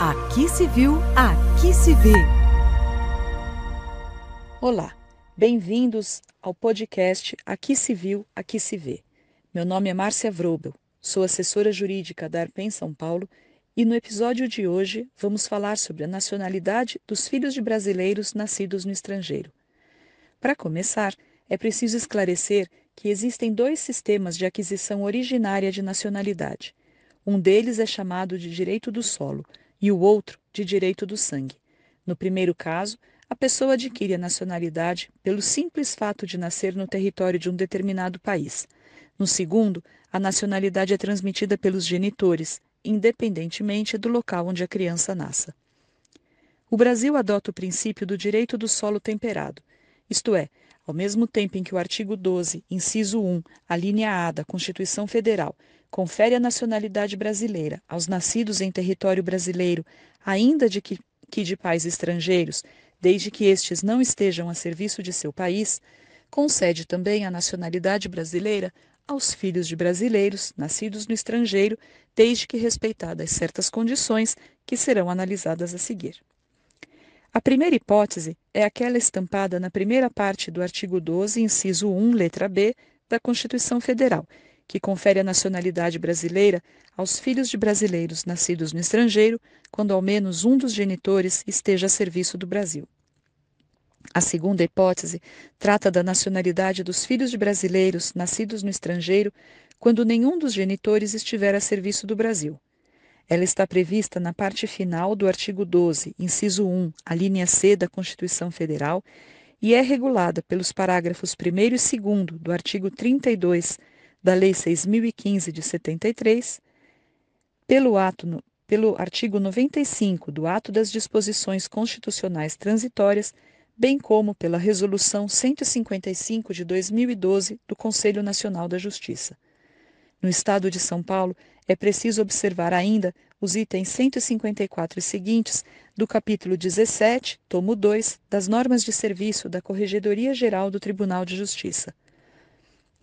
Aqui se viu, aqui se vê. Olá, bem-vindos ao podcast Aqui se viu, aqui se vê. Meu nome é Márcia Vrobel, sou assessora jurídica da Arpen São Paulo e no episódio de hoje vamos falar sobre a nacionalidade dos filhos de brasileiros nascidos no estrangeiro. Para começar, é preciso esclarecer que existem dois sistemas de aquisição originária de nacionalidade. Um deles é chamado de direito do solo e o outro de direito do sangue. No primeiro caso, a pessoa adquire a nacionalidade pelo simples fato de nascer no território de um determinado país. No segundo, a nacionalidade é transmitida pelos genitores, independentemente do local onde a criança nasça. O Brasil adota o princípio do direito do solo temperado, isto é, ao mesmo tempo em que o artigo 12, inciso 1, a linha A da Constituição Federal, confere a nacionalidade brasileira aos nascidos em território brasileiro, ainda de que, que de pais estrangeiros, desde que estes não estejam a serviço de seu país, concede também a nacionalidade brasileira aos filhos de brasileiros nascidos no estrangeiro, desde que respeitadas certas condições que serão analisadas a seguir. A primeira hipótese é aquela estampada na primeira parte do artigo 12, inciso 1, letra B, da Constituição Federal, que confere a nacionalidade brasileira aos filhos de brasileiros nascidos no estrangeiro, quando ao menos um dos genitores esteja a serviço do Brasil. A segunda hipótese trata da nacionalidade dos filhos de brasileiros nascidos no estrangeiro, quando nenhum dos genitores estiver a serviço do Brasil. Ela está prevista na parte final do artigo 12, inciso 1, a linha C da Constituição Federal, e é regulada pelos parágrafos 1 e 2 do artigo 32 da Lei 6015 de 73, pelo ato pelo artigo 95 do Ato das Disposições Constitucionais Transitórias, bem como pela Resolução 155 de 2012 do Conselho Nacional da Justiça. No Estado de São Paulo, é preciso observar ainda os itens 154 e seguintes do capítulo 17, tomo 2, das normas de serviço da Corregedoria Geral do Tribunal de Justiça.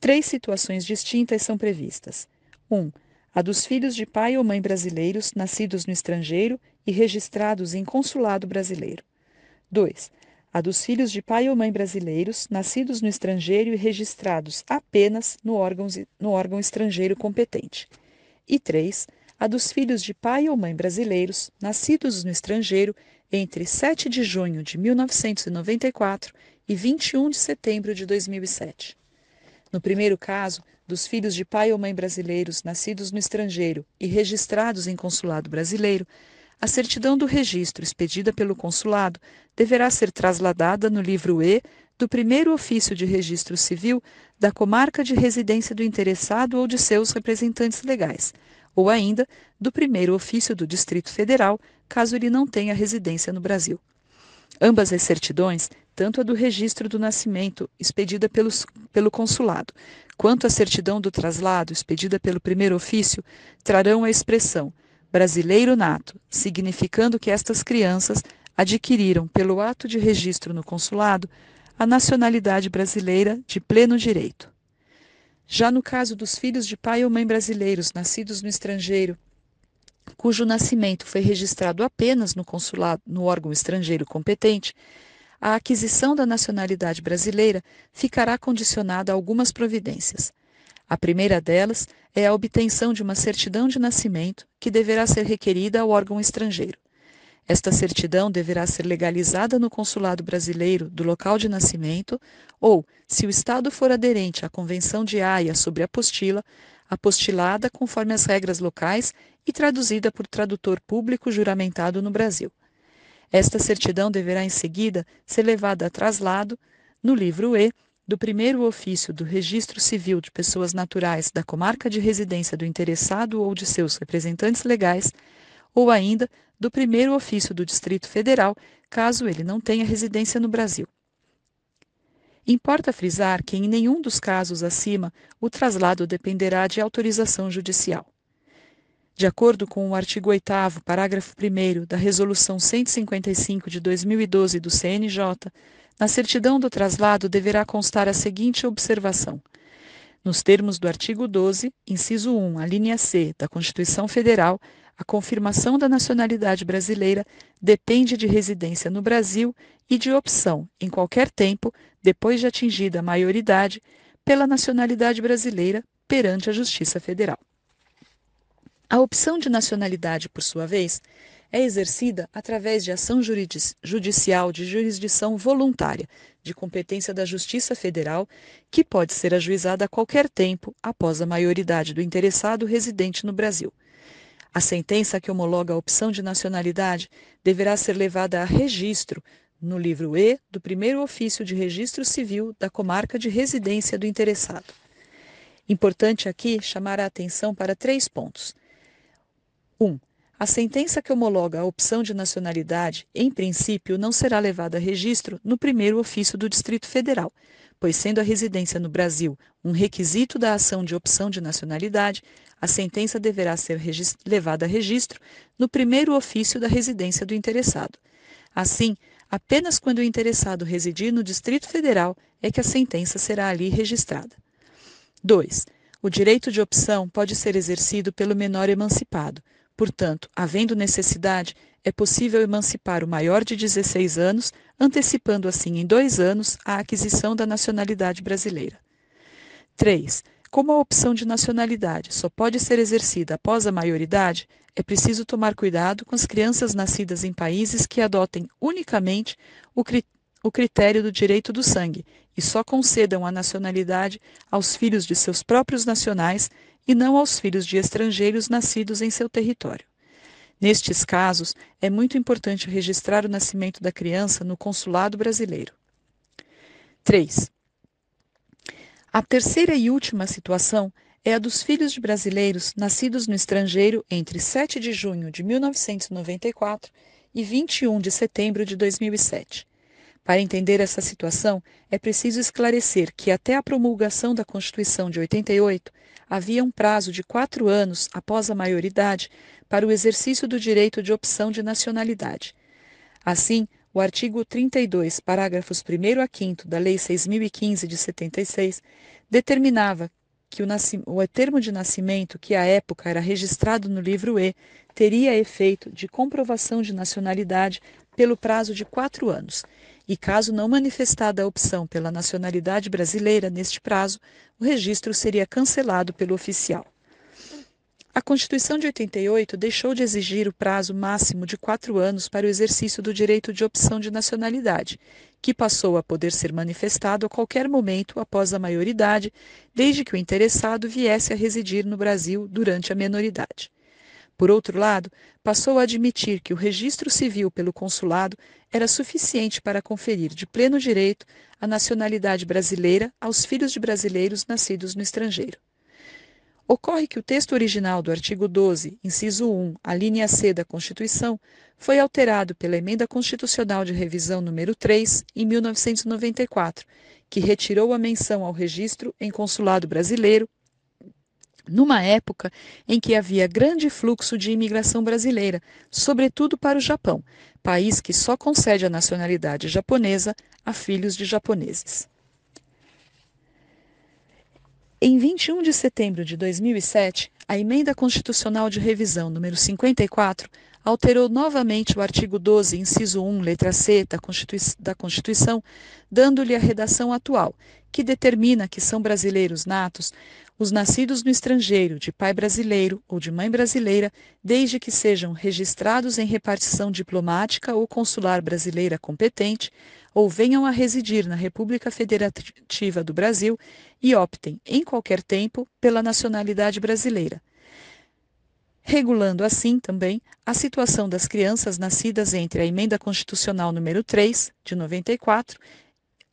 Três situações distintas são previstas. 1. Um, a dos filhos de pai ou mãe brasileiros nascidos no estrangeiro e registrados em consulado brasileiro. 2. A dos filhos de pai ou mãe brasileiros nascidos no estrangeiro e registrados apenas no órgão, no órgão estrangeiro competente. E 3. A dos filhos de pai ou mãe brasileiros nascidos no estrangeiro entre 7 de junho de 1994 e 21 de setembro de 2007. No primeiro caso, dos filhos de pai ou mãe brasileiros nascidos no estrangeiro e registrados em consulado brasileiro, a certidão do registro expedida pelo consulado deverá ser trasladada no livro E do primeiro ofício de registro civil da comarca de residência do interessado ou de seus representantes legais, ou ainda do primeiro ofício do Distrito Federal, caso ele não tenha residência no Brasil. Ambas as certidões tanto a do registro do nascimento, expedida pelos, pelo consulado, quanto a certidão do traslado, expedida pelo primeiro ofício, trarão a expressão brasileiro nato, significando que estas crianças adquiriram, pelo ato de registro no consulado, a nacionalidade brasileira de pleno direito. Já no caso dos filhos de pai ou mãe brasileiros nascidos no estrangeiro, cujo nascimento foi registrado apenas no consulado, no órgão estrangeiro competente, a aquisição da nacionalidade brasileira ficará condicionada a algumas providências. A primeira delas é a obtenção de uma certidão de nascimento que deverá ser requerida ao órgão estrangeiro. Esta certidão deverá ser legalizada no consulado brasileiro do local de nascimento ou, se o Estado for aderente à Convenção de Haia sobre apostila, apostilada conforme as regras locais e traduzida por tradutor público juramentado no Brasil. Esta certidão deverá em seguida ser levada a traslado no livro E do primeiro ofício do Registro Civil de Pessoas Naturais da comarca de residência do interessado ou de seus representantes legais, ou ainda do primeiro ofício do Distrito Federal, caso ele não tenha residência no Brasil. Importa frisar que em nenhum dos casos acima o traslado dependerá de autorização judicial. De acordo com o artigo 8 parágrafo 1 da Resolução 155 de 2012 do CNJ, na certidão do traslado deverá constar a seguinte observação: nos termos do artigo 12, inciso 1, a linha C da Constituição Federal, a confirmação da nacionalidade brasileira depende de residência no Brasil e de opção, em qualquer tempo, depois de atingida a maioridade, pela nacionalidade brasileira perante a Justiça Federal. A opção de nacionalidade, por sua vez, é exercida através de ação judicial de jurisdição voluntária, de competência da Justiça Federal, que pode ser ajuizada a qualquer tempo após a maioridade do interessado residente no Brasil. A sentença que homologa a opção de nacionalidade deverá ser levada a registro no livro E do primeiro ofício de registro civil da comarca de residência do interessado. Importante aqui chamar a atenção para três pontos. 1. Um, a sentença que homologa a opção de nacionalidade, em princípio, não será levada a registro no primeiro ofício do Distrito Federal, pois, sendo a residência no Brasil um requisito da ação de opção de nacionalidade, a sentença deverá ser levada a registro no primeiro ofício da residência do interessado. Assim, apenas quando o interessado residir no Distrito Federal é que a sentença será ali registrada. 2. O direito de opção pode ser exercido pelo menor emancipado. Portanto, havendo necessidade, é possível emancipar o maior de 16 anos, antecipando assim em dois anos a aquisição da nacionalidade brasileira. 3. Como a opção de nacionalidade só pode ser exercida após a maioridade, é preciso tomar cuidado com as crianças nascidas em países que adotem unicamente o, cri o critério do direito do sangue e só concedam a nacionalidade aos filhos de seus próprios nacionais e não aos filhos de estrangeiros nascidos em seu território. Nestes casos, é muito importante registrar o nascimento da criança no consulado brasileiro. 3. A terceira e última situação é a dos filhos de brasileiros nascidos no estrangeiro entre 7 de junho de 1994 e 21 de setembro de 2007. Para entender essa situação, é preciso esclarecer que até a promulgação da Constituição de 88 havia um prazo de quatro anos após a maioridade para o exercício do direito de opção de nacionalidade. Assim, o artigo 32, parágrafos 1 a 5 da Lei 6.015 de 76 determinava que o, o termo de nascimento, que à época era registrado no livro E, teria efeito de comprovação de nacionalidade pelo prazo de quatro anos, e caso não manifestada a opção pela nacionalidade brasileira neste prazo, o registro seria cancelado pelo oficial. A Constituição de 88 deixou de exigir o prazo máximo de quatro anos para o exercício do direito de opção de nacionalidade, que passou a poder ser manifestado a qualquer momento após a maioridade, desde que o interessado viesse a residir no Brasil durante a menoridade. Por outro lado, passou a admitir que o registro civil pelo consulado era suficiente para conferir de pleno direito a nacionalidade brasileira aos filhos de brasileiros nascidos no estrangeiro. Ocorre que o texto original do artigo 12, inciso 1, a linha C da Constituição, foi alterado pela Emenda Constitucional de Revisão número 3, em 1994, que retirou a menção ao registro em consulado brasileiro numa época em que havia grande fluxo de imigração brasileira, sobretudo para o Japão, país que só concede a nacionalidade japonesa a filhos de japoneses. Em 21 de setembro de 2007, a Emenda Constitucional de Revisão número 54 alterou novamente o artigo 12, inciso 1, letra C da, da Constituição, dando-lhe a redação atual, que determina que são brasileiros natos os nascidos no estrangeiro, de pai brasileiro ou de mãe brasileira, desde que sejam registrados em repartição diplomática ou consular brasileira competente, ou venham a residir na República Federativa do Brasil e optem, em qualquer tempo, pela nacionalidade brasileira. Regulando assim também a situação das crianças nascidas entre a Emenda Constitucional número 3, de 94,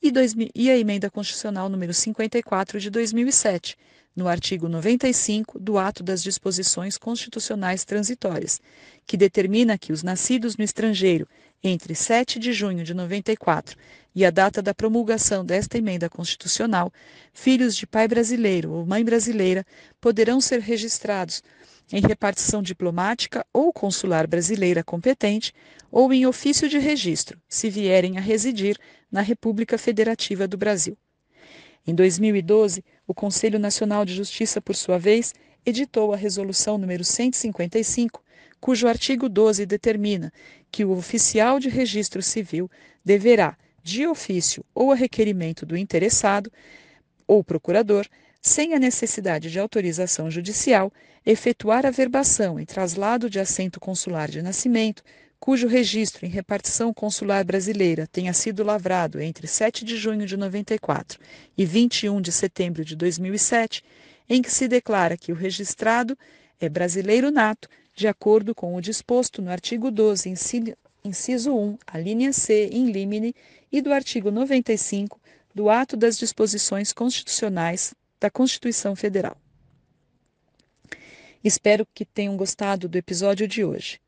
e, a Emenda Constitucional número 54, de 2007, no artigo 95 do Ato das Disposições Constitucionais Transitórias, que determina que os nascidos no estrangeiro entre 7 de junho de 94 e a data da promulgação desta emenda constitucional, filhos de pai brasileiro ou mãe brasileira poderão ser registrados em repartição diplomática ou consular brasileira competente ou em ofício de registro, se vierem a residir na República Federativa do Brasil. Em 2012, o Conselho Nacional de Justiça, por sua vez, editou a Resolução número 155, cujo artigo 12 determina que o oficial de registro civil deverá, de ofício ou a requerimento do interessado ou procurador, sem a necessidade de autorização judicial, efetuar a verbação e traslado de assento consular de nascimento, cujo registro em repartição consular brasileira tenha sido lavrado entre 7 de junho de 94 e 21 de setembro de 2007, em que se declara que o registrado é brasileiro nato, de acordo com o disposto no artigo 12, inciso 1, a linha C, in limine, e do artigo 95 do Ato das Disposições Constitucionais da Constituição Federal. Espero que tenham gostado do episódio de hoje.